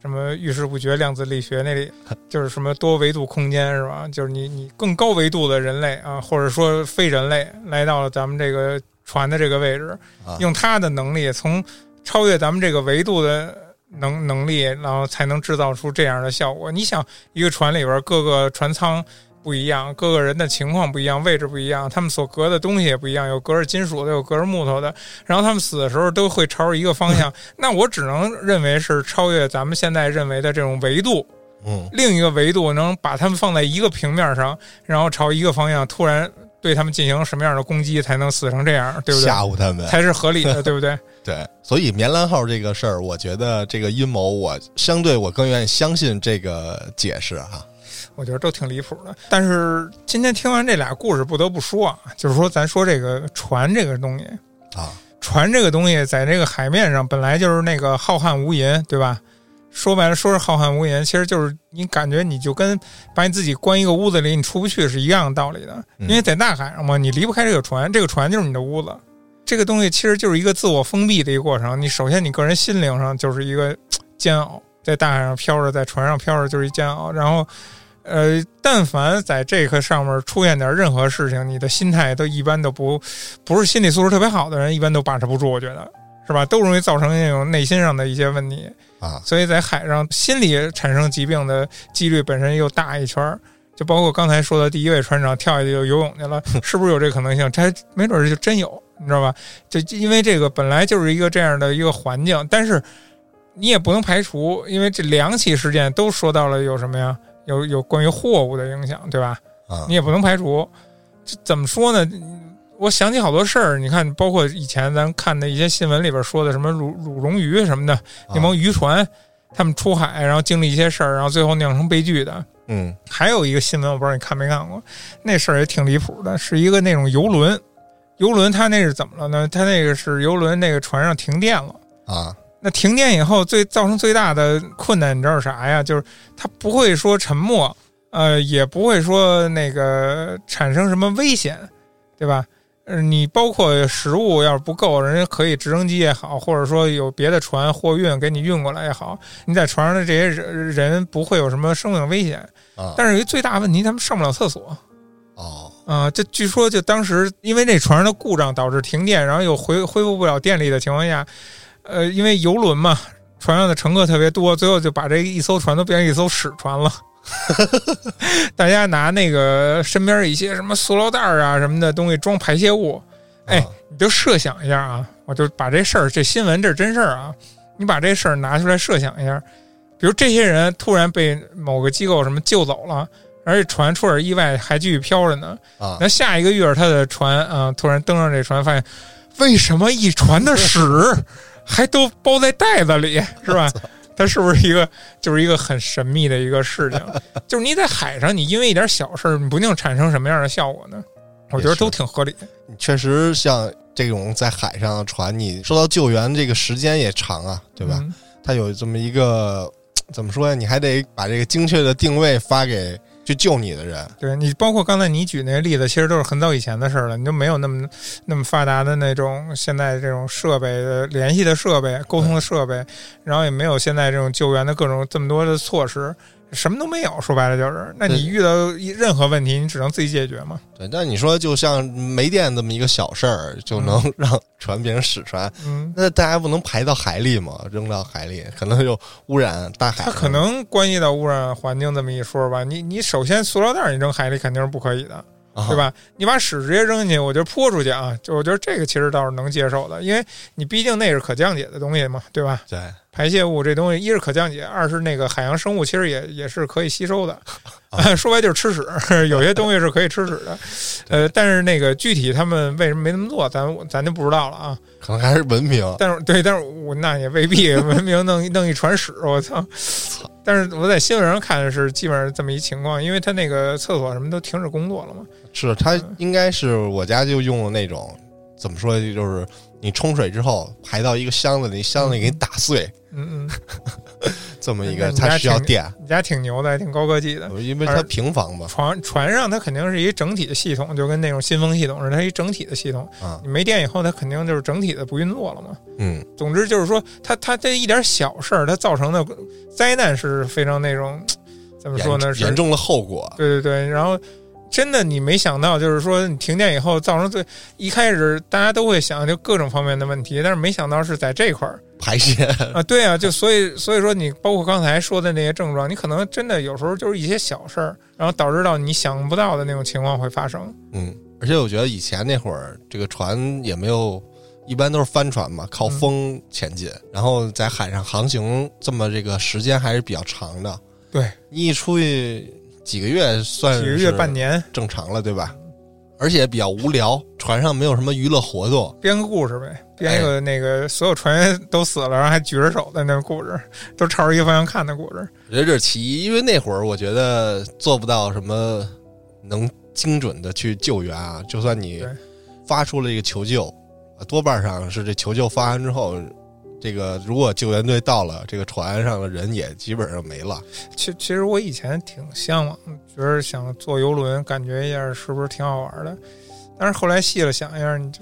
什么遇事不决量子力学那里，[LAUGHS] 就是什么多维度空间是吧？就是你你更高维度的人类啊，或者说非人类来到了咱们这个船的这个位置，啊用他的能力从超越咱们这个维度的能能力，然后才能制造出这样的效果。你想，一个船里边各个船舱不一样，各个人的情况不一样，位置不一样，他们所隔的东西也不一样，有隔着金属的，有隔着木头的，然后他们死的时候都会朝着一个方向。[LAUGHS] 那我只能认为是超越咱们现在认为的这种维度，嗯，另一个维度能把他们放在一个平面上，然后朝一个方向突然对他们进行什么样的攻击，才能死成这样，对不对？吓唬他们。才是合理的，对不对？[LAUGHS] 对，所以棉兰号这个事儿，我觉得这个阴谋，我相对我更愿意相信这个解释哈。我觉得都挺离谱的。但是今天听完这俩故事，不得不说啊，就是说咱说这个船这个东西，啊，船这个东西在这个海面上本来就是那个浩瀚无垠，对吧？说白了，说是浩瀚无垠，其实就是你感觉你就跟把你自己关一个屋子里，你出不去是一样的道理的。嗯因为在大海上嘛，你离不开这个船，这个船就是你的屋子。这个东西其实就是一个自我封闭的一个过程。你首先你个人心灵上就是一个煎熬，在大海上飘着，在船上飘着就是一煎熬。然后，呃，但凡在这个上面出现点任何事情，你的心态都一般都不不是心理素质特别好的人，一般都把持不住。我觉得是吧？都容易造成那种内心上的一些问题。啊，所以在海上心理产生疾病的几率本身又大一圈儿，就包括刚才说的第一位船长跳下去就游泳去了，[LAUGHS] 是不是有这可能性？这还没准儿就真有，你知道吧？就因为这个本来就是一个这样的一个环境，但是你也不能排除，因为这两起事件都说到了有什么呀？有有关于货物的影响，对吧？啊你也不能排除。这怎么说呢？我想起好多事儿，你看，包括以前咱看的一些新闻里边说的什么鲁鲁龙鱼什么的，那帮渔船，他们出海，然后经历一些事儿，然后最后酿成悲剧的。嗯还有一个新闻，我不知道你看没看过，那事儿也挺离谱的，是一个那种游轮，游轮它那是怎么了呢？它那个是游轮那个船上停电了。啊那停电以后，最造成最大的困难，你知道是啥呀？就是它不会说沉没，呃，也不会说那个产生什么危险，对吧？呃，你包括食物要是不够，人家可以直升机也好，或者说有别的船货运给你运过来也好，你在船上的这些人人不会有什么生命危险。啊，但是有一最大问题，他们上不了厕所哦啊、这据说就当时因为那船上的故障导致停电，然后又恢恢复不了电力的情况下，呃，因为游轮嘛，船上的乘客特别多，最后就把这一艘船都变成一艘屎船了。[LAUGHS] 大家拿那个身边一些什么塑料袋儿啊什么的东西装排泄物，哎啊。你就设想一下啊，我就把这事儿，这新闻这是真事儿啊，你把这事儿拿出来设想一下，比如这些人突然被某个机构什么救走了，而且船出点意外还继续飘着呢，啊。那下一个月他的船啊、突然登上这船，发现为什么一船的屎还都包在袋子里，[LAUGHS] 是吧？它是不是一个就是一个很神秘的一个事情？[LAUGHS] 就是你在海上，你因为一点小事，你不定产生什么样的效果呢？我觉得都挺合理的。确实像这种在海上的船，你受到救援这个时间也长啊，对吧？嗯它有这么一个怎么说呀？你还得把这个精确的定位发给去救你的人。对你，包括刚才你举那个例子，其实都是很早以前的事了，你就没有那么那么发达的那种现在这种设备的联系的设备、沟通的设备，然后也没有现在这种救援的各种这么多的措施。什么都没有，说白了就是，那你遇到任何问题，你只能自己解决嘛。对，那你说就像没电这么一个小事儿，就能 [LAUGHS] 让船变成屎船，嗯，那大家不能排到海里吗？扔到海里，可能就污染大海。它可能关系到污染环境这么一说吧。你你首先塑料袋你扔海里肯定是不可以的。对吧？你把屎直接扔进去，我觉得泼出去啊，就我觉得这个其实倒是能接受的，因为你毕竟那是可降解的东西嘛，对吧？对，排泄物这东西，一是可降解，二是那个海洋生物其实也也是可以吸收的。[LAUGHS] [LAUGHS] 说白就是吃屎，有些东西是可以吃屎的。[LAUGHS] 呃，但是那个具体他们为什么没那么做，咱咱就不知道了啊。可能还是文明。但是对，但是我那也未必文明弄弄一船屎，我操！但是我在新闻上看的是基本上这么一情况，因为他那个厕所什么都停止工作了嘛。是他应该是我家就用了那种，怎么说就是你冲水之后排到一个箱子里，箱子里给你打碎。嗯嗯嗯。[LAUGHS] 这么一个，它需要电。你家挺牛的，挺高科技的，因为它平房嘛。船船上它肯定是一整体的系统，就跟那种新风系统似的，它一整体的系统。啊，你没电以后，它肯定就是整体的不运作了嘛。嗯，总之就是说，它它这一点小事儿，它造成的灾难是非常那种 [TSK] 怎么说呢？严重的后果。对对对，然后。真的，你没想到，就是说你停电以后造成最一开始大家都会想就各种方面的问题，但是没想到是在这块儿排泄啊，对啊，就所以所以说你包括刚才说的那些症状，你可能真的有时候就是一些小事儿，然后导致到你想不到的那种情况会发生。嗯，而且我觉得以前那会儿这个船也没有，一般都是帆船嘛，靠风前进，然后在海上航行这么这个时间还是比较长的。对你一出去。几个月算几个月半年正常了，对吧？而且比较无聊，船上没有什么娱乐活动，编个故事呗，编一个那个所有船员都死了，然后还举着手的那个故事，都朝着一个方向看的故事。我觉得这是其一，因为那会儿我觉得做不到什么能精准的去救援啊，就算你发出了一个求救，多半上是这求救发完之后。这个如果救援队到了，这个船上的人也基本上没了。其其实我以前挺向往，觉得想坐游轮，感觉一下是不是挺好玩的。但是后来细了想一下，你就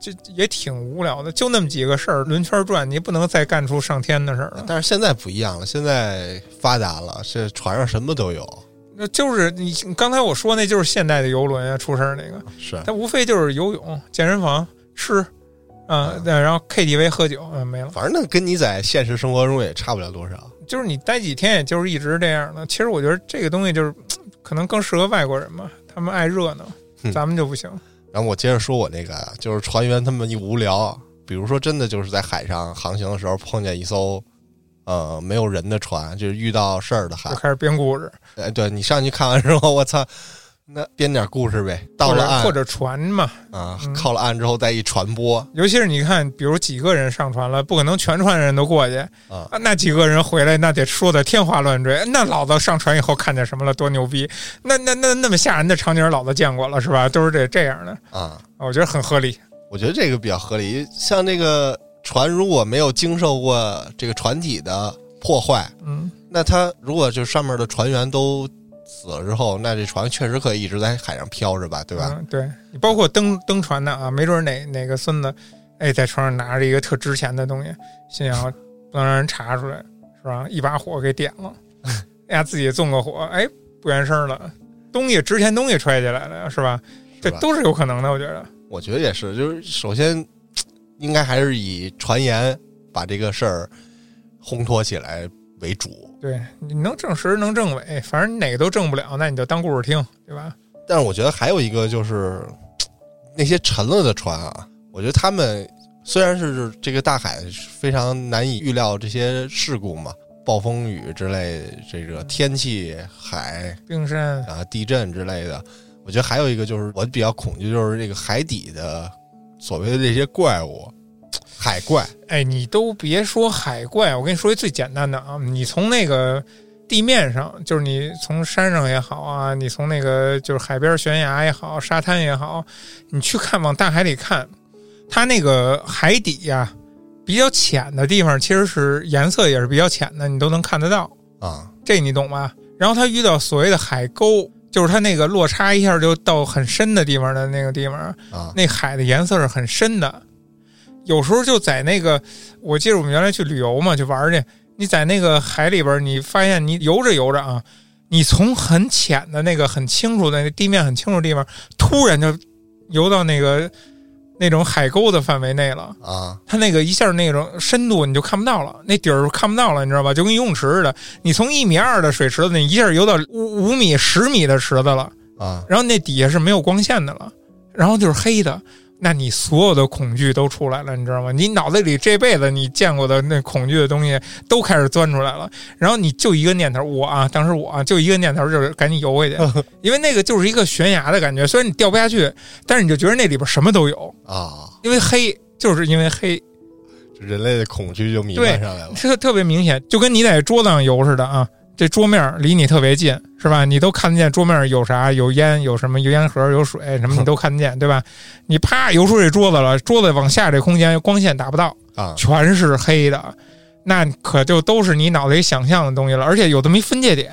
这也挺无聊的，就那么几个事儿，轮圈转，你不能再干出上天的事儿了。但是现在不一样了，现在发达了，这船上什么都有。那就是你刚才我说那就是现代的游轮啊，出事儿那个是，它无非就是游泳、健身房、吃。嗯，对，然后 KTV 喝酒，嗯，没了。反正那跟你在现实生活中也差不了多少。就是你待几天，也就是一直这样的。其实我觉得这个东西就是可能更适合外国人嘛，他们爱热闹，咱们就不行。然后我接着说我那个，就是船员他们一无聊，比如说真的就是在海上航行的时候碰见一艘呃没有人的船，就是遇到事儿的，就开始编故事。哎，对你上去看完之后，我操！那编点故事呗，到了岸或者船嘛，啊，靠了岸之后再一传播。尤其是你看，比如几个人上船了，不可能全船人都过去啊。那几个人回来，那得说的天花乱坠。那老子上船以后看见什么了，多牛逼！那那那那么吓人的场景，老子见过了是吧？都是这这样的啊。我觉得很合理。我觉得这个比较合理。像这个船如果没有经受过这个船体的破坏，嗯，那它如果就上面的船员都。死了之后，那这船确实可以一直在海上漂着吧，对吧？嗯，对你包括登登船的啊，没准哪哪个孙子，哎，在船上拿着一个特值钱的东西，心想不能让人查出来，是吧？一把火给点了，[LAUGHS] 哎呀，自己纵个火，哎，不原声了，东西值钱东西揣起来了，是吧？这都是有可能的，我觉得。我觉得也是，就是首先应该还是以传言把这个事儿烘托起来为主。对，你能证实能证伪，反正你哪个都证不了，那你就当故事听，对吧？但是我觉得还有一个就是 [TSK] 那些沉了的船啊，我觉得他们虽然是这个大海非常难以预料这些事故嘛，暴风雨之类，这个天气、海、冰山啊、地震之类的，我觉得还有一个就是我比较恐惧，就是这个海底的所谓的这些怪物。海怪，哎，你都别说海怪，我跟你说一最简单的啊，你从那个地面上，就是你从山上也好啊，你从那个就是海边悬崖也好，沙滩也好，你去看往大海里看，它那个海底呀比较浅的地方，其实是颜色也是比较浅的，你都能看得到啊，这你懂吧？然后它遇到所谓的海沟，就是它那个落差一下就到很深的地方的那个地方，啊那海的颜色是很深的。有时候就在那个，我记得我们原来去旅游嘛，去玩去，你在那个海里边，你发现你游着游着啊，你从很浅的那个很清楚的那个地面很清楚的地方，突然就游到那个那种海沟的范围内了。啊。它那个一下那种深度你就看不到了，那底儿看不到了，你知道吧？就跟游泳池似的，你从一米二的水池子，你一下游到五五米、十米的池子了，啊。然后那底下是没有光线的了，然后就是黑的，那你所有的恐惧都出来了，你知道吗？你脑子里这辈子你见过的那恐惧的东西都开始钻出来了，然后你就一个念头，我啊，当时我啊，就一个念头就是赶紧游回去，因为那个就是一个悬崖的感觉，虽然你掉不下去，但是你就觉得那里边什么都有，啊！因为黑，就是因为黑。人类的恐惧就弥漫上来了。特特别明显，就跟你在桌子上游似的啊。这桌面离你特别近，是吧？你都看得见桌面有啥，有烟，有什么，有烟盒，有水，什么你都看得见，对吧？你啪游出这桌子了，桌子往下这空间光线达不到，啊全是黑的，那可就都是你脑袋里想象的东西了。而且有这么一分界点，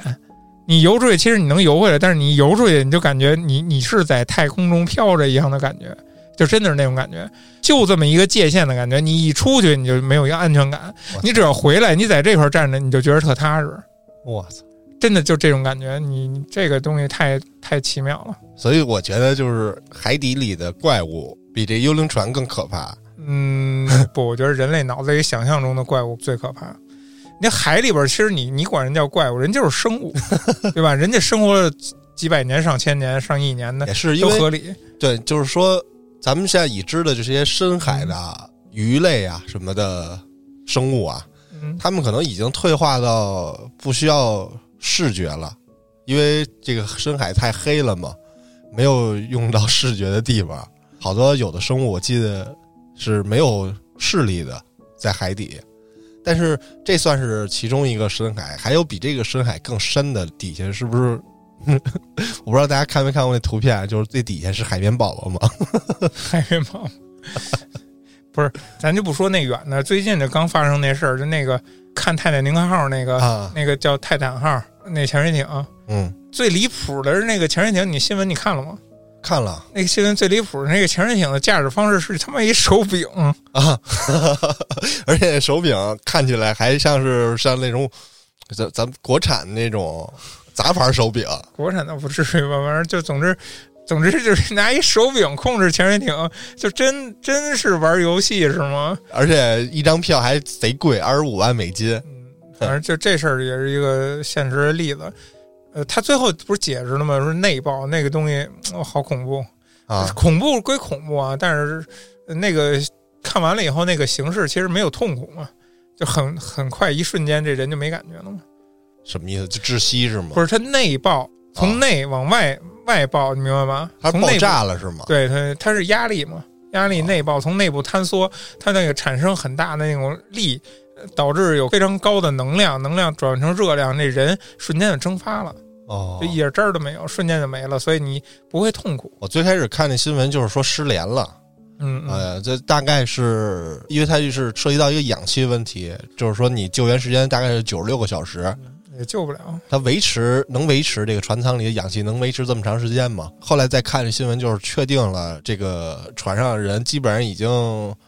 你游出去，其实你能游回来，但是你游出去，你就感觉你你是在太空中飘着一样的感觉，就真的是那种感觉，就这么一个界限的感觉。你一出去，你就没有一个安全感。你只要回来，你在这块儿站着，你就觉得特踏实，我操！真的就这种感觉。你你这个东西太太奇妙了。所以我觉得就是海底里的怪物比这幽灵船更可怕。嗯，[LAUGHS] 不，我觉得人类脑子里想象中的怪物最可怕。那海里边，其实你你管人叫怪物，人就是生物，[LAUGHS] 对吧？人家生活了几几百年、上千年、上亿年的也，是都合理。对，就是说咱们现在已知的这些深海的鱼类啊什么的生物啊，嗯，他们可能已经退化到不需要视觉了，因为这个深海太黑了嘛，没有用到视觉的地方。好多有的生物我记得是没有视力的，在海底。但是这算是其中一个深海，还有比这个深海更深的底下是不是？[LAUGHS] 我不知道大家看没看过那图片，就是最底下是海绵宝宝嘛？[LAUGHS] 海绵宝宝不是，咱就不说那远的，最近就刚发生那事儿，就那个看泰坦尼克号那个、啊，那个叫泰坦号那潜水艇，嗯，最离谱的是那个潜水艇，你新闻你看了吗？看了。那个新闻最离谱的那个潜水艇的驾驶方式是他妈一手柄，啊，[LAUGHS] 而且手柄看起来还像是像那种咱咱国产那种杂牌手柄，国产倒不至于吧，反正就总之。总之就是拿一手柄控制潜水艇，就真真是玩游戏是吗？而且一张票还贼贵，二十五万美金。嗯，反正就这事儿也是一个现实的例子。呃，他最后不是解释了吗？说内爆那个东西，哦，好恐怖啊恐怖归恐怖啊，但是呃那个看完了以后，那个形式其实没有痛苦嘛，就很很快一瞬间这人就没感觉了嘛。什么意思？就窒息是吗？不是，它内爆，从内往外、外爆，你明白吗？它爆炸了是吗？对它，它是压力嘛，压力内爆，从内部坍缩，它那个产生很大的那种力，呃导致有非常高的能量，能量转换成热量，那人瞬间就蒸发了，哦就，一点汁儿都没有，瞬间就没了，所以你不会痛苦。我最开始看那新闻就是说失联了，嗯嗯，呃，这大概是因为它就是涉及到一个氧气问题，就是说你救援时间大概是九十六个小时，也救不了。它维持能维持这个船舱里的氧气能维持这么长时间吗？后来再看这新闻，就是确定了这个船上的人基本上已经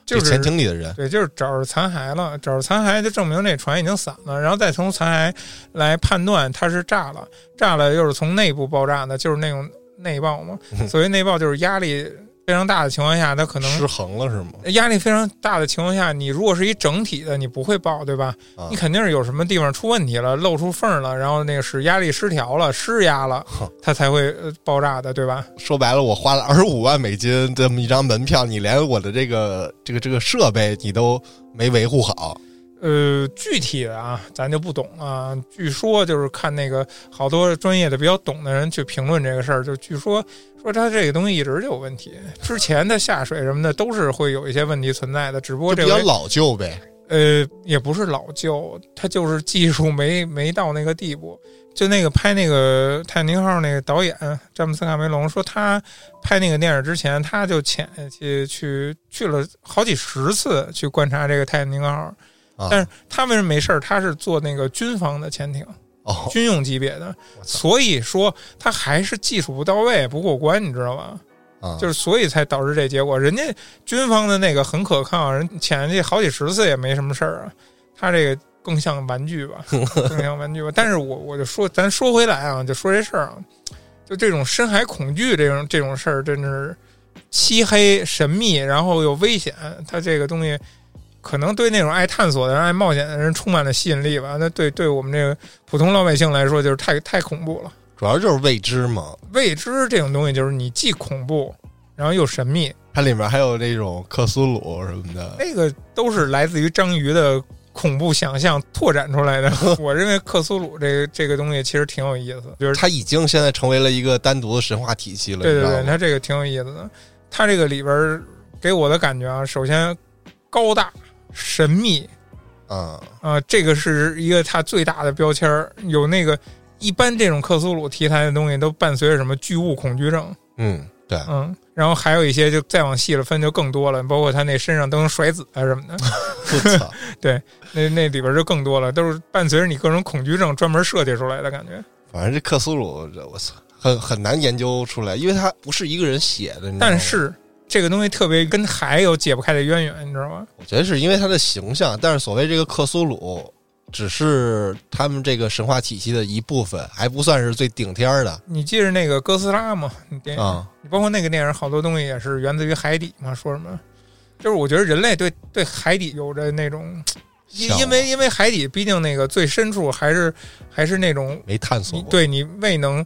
就是这潜艇里的人对，就是找着残骸了，找着残骸就证明这船已经散了，然后再从残骸来判断它是炸了，炸了又是从内部爆炸的，就是那种内爆嘛。[LAUGHS] 所谓内爆就是压力非常大的情况下，它可能失衡了是吗？压力非常大的情况下，你如果是一整体的，你不会爆，对吧？啊你肯定是有什么地方出问题了，露出缝了，然后那个是压力失调了、失压了，它才会呃爆炸的，对吧？说白了，我花了二十五万美金这么一张门票，你连我的这个这个这个设备你都没维护好呃，具体的啊，咱就不懂啊。据说就是看那个好多专业的比较懂的人去评论这个事儿，就据说说他这个东西一直就有问题，之前的下水什么的都是会有一些问题存在的，只不过这回就比较老旧呗。呃也不是老旧，它就是技术没没到那个地步。就那个拍那个泰坦尼克号那个导演詹姆斯卡梅隆说，他拍那个电影之前，他就潜去去去了好几十次去观察这个泰坦尼克号。啊，但是他为什么没事儿？他是做那个军方的潜艇，哦，军用级别的，所以说他还是技术不到位，不过关，你知道吧？啊，就是所以才导致这结果。人家军方的那个很可靠，人潜下去好几十次也没什么事儿啊。他这个更像玩具吧，[LAUGHS] 更像玩具吧。但是我我就说，咱说回来啊，就说这事儿啊，就这种深海恐惧这种这种事儿，真的是漆黑神秘，然后又危险。它这个东西可能对那种爱探索的人、爱冒险的人充满了吸引力吧。那对对我们这个普通老百姓来说，就是太太恐怖了。主要就是未知嘛。未知这种东西，就是你既恐怖，然后又神秘。它里面还有那种克苏鲁什么的，那个都是来自于章鱼的恐怖想象拓展出来的。[LAUGHS] 我认为克苏鲁这个这个东西其实挺有意思，就是它已经现在成为了一个单独的神话体系了。对对对，它这个挺有意思的。它这个里边儿给我的感觉啊，首先高大神秘啊，啊、这个是一个它最大的标签儿。有那个一般这种克苏鲁题材的东西都伴随着什么巨物恐惧症，嗯，对，嗯，然后还有一些就再往细了分就更多了，包括他那身上都能甩子啊什么的。[LAUGHS] 我操，[LAUGHS] 那那里边就更多了，都是伴随着你各种恐惧症专门设计出来的感觉。反正这克苏鲁，这我操，很很难研究出来，因为它不是一个人写的。你知道吗但是这个东西特别跟海有解不开的渊源，你知道吗？我觉得是因为它的形象，但是所谓这个克苏鲁，只是他们这个神话体系的一部分，还不算是最顶天儿的你记着那个哥斯拉吗？你电影，啊。你包括那个电影，好多东西也是源自于海底嘛。说什么？就是我觉得人类对对海底有着那种，因因为因为海底毕竟那个最深处还是还是那种没探索过，对你未能，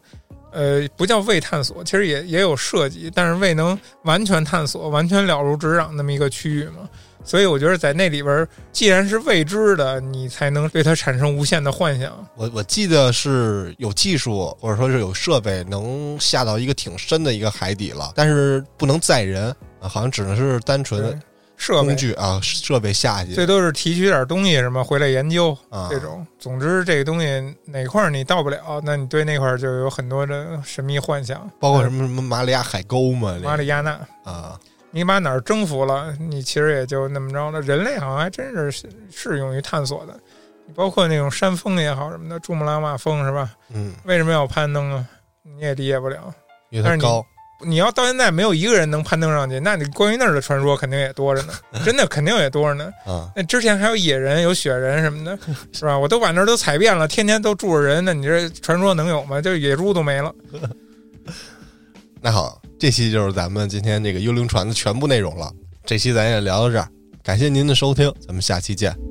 呃，不叫未探索，其实也也有设计，但是未能完全探索、完全了如指掌那么一个区域嘛。所以我觉得在那里边儿，既然是未知的，你才能对它产生无限的幻想。我我记得是有技术或者说是有设备能下到一个挺深的一个海底了，但是不能载人啊，好像只能是单纯对设备工具啊设备下去最多是提取点东西什么回来研究啊这种。总之，这个东西哪块儿你到不了，那你对那块儿就有很多的神秘幻想。包括什么什么马里亚海沟嘛，马里亚纳，啊，你把哪儿征服了，你其实也就那么着了。人类好像还真是是是用于探索的，你包括那种山峰也好什么的，珠穆朗玛峰是吧？嗯，为什么要攀登啊？你也理解不了。因为但是高，你要到现在没有一个人能攀登上去，那你关于那儿的传说肯定也多着呢，[LAUGHS] 真的肯定也多着呢。啊，那之前还有野人、有雪人什么的，[LAUGHS] 是吧？我都把那儿都踩遍了，天天都住着人，那你这传说能有吗？就野猪都没了。那好，这期就是咱们今天这个幽灵船的全部内容了。这期咱也聊到这儿，感谢您的收听，咱们下期见。